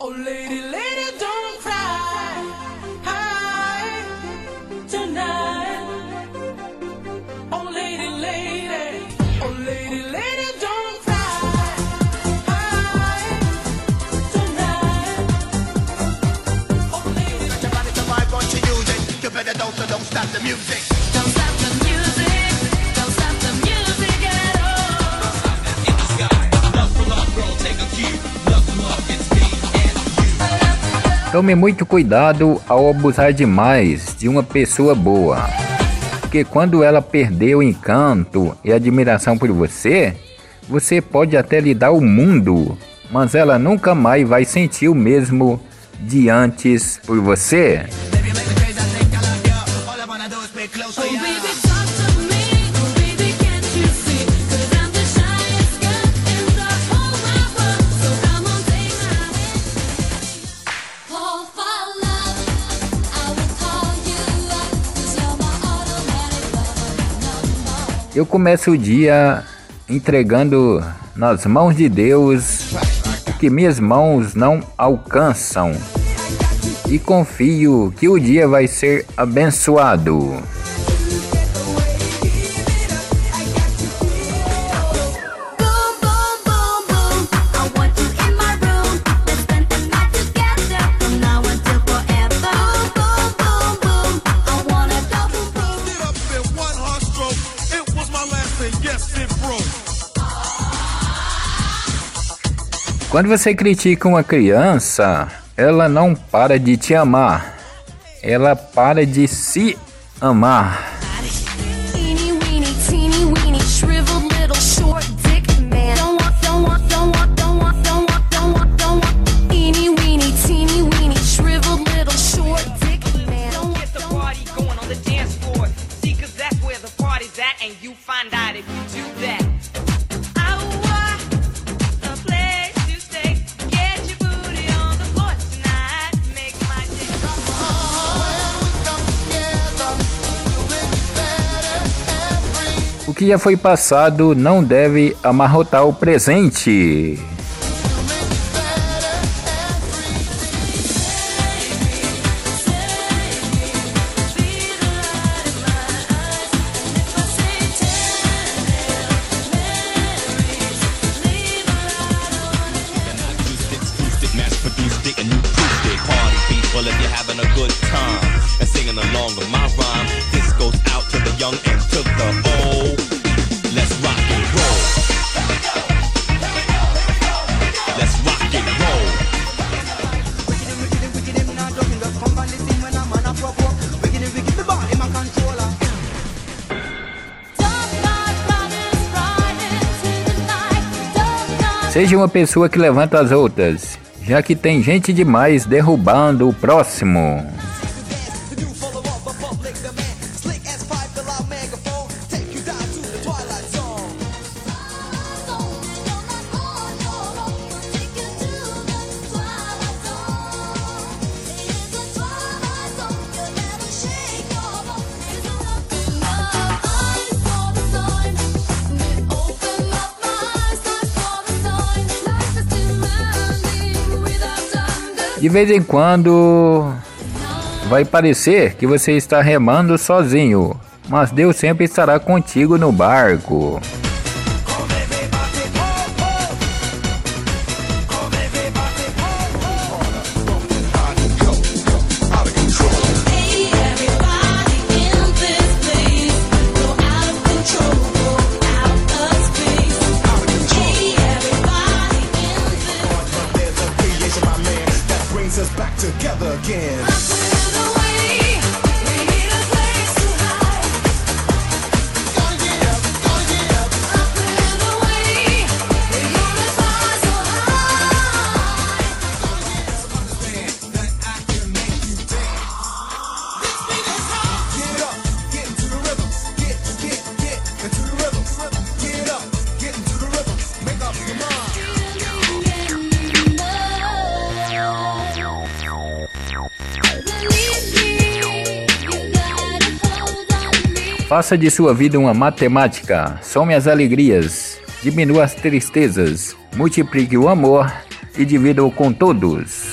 Oh, lady, lady, don't cry. Hi, tonight. Oh, lady, lady. Oh, lady, lady, don't cry. Hi, tonight. Oh, lady. Your body to vibe, won't you use it? You better don't, so don't stop the music. Tome muito cuidado ao abusar demais de uma pessoa boa. Porque quando ela perder o encanto e admiração por você, você pode até lhe dar o mundo, mas ela nunca mais vai sentir o mesmo de antes por você. Eu começo o dia entregando nas mãos de Deus o que minhas mãos não alcançam. E confio que o dia vai ser abençoado. Quando você critica uma criança, ela não para de te amar. Ela para de se amar. Que já foi passado não deve amarrotar o presente. Party if you're having a good time and singing along with my rhyme, Seja uma pessoa que levanta as outras, já que tem gente demais derrubando o próximo. De vez em quando vai parecer que você está remando sozinho, mas Deus sempre estará contigo no barco. Back together again. Faça de sua vida uma matemática. Some as alegrias, diminua as tristezas, multiplique o amor e dividam com todos.